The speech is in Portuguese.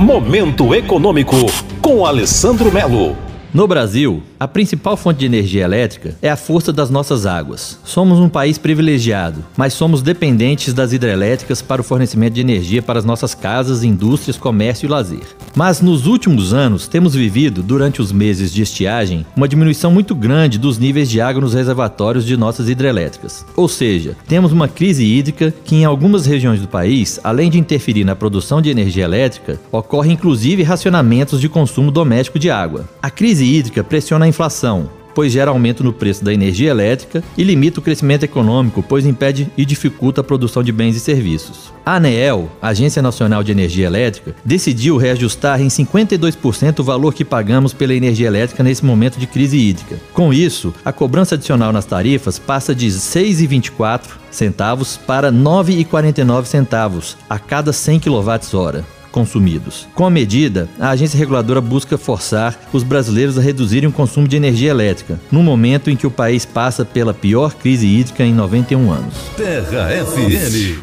Momento Econômico, com Alessandro Melo. No Brasil, a principal fonte de energia elétrica é a força das nossas águas. Somos um país privilegiado, mas somos dependentes das hidrelétricas para o fornecimento de energia para as nossas casas, indústrias, comércio e lazer. Mas nos últimos anos, temos vivido, durante os meses de estiagem, uma diminuição muito grande dos níveis de água nos reservatórios de nossas hidrelétricas. Ou seja, temos uma crise hídrica que, em algumas regiões do país, além de interferir na produção de energia elétrica, ocorre inclusive racionamentos de consumo doméstico de água. A crise hídrica pressiona a inflação, pois gera aumento no preço da energia elétrica e limita o crescimento econômico, pois impede e dificulta a produção de bens e serviços. A ANEEL, Agência Nacional de Energia Elétrica, decidiu reajustar em 52% o valor que pagamos pela energia elétrica nesse momento de crise hídrica. Com isso, a cobrança adicional nas tarifas passa de R$ 6,24 centavos para R$ 9,49 centavos a cada 100 kWh consumidos. Com a medida, a agência reguladora busca forçar os brasileiros a reduzirem o consumo de energia elétrica, no momento em que o país passa pela pior crise hídrica em 91 anos. Terra FM.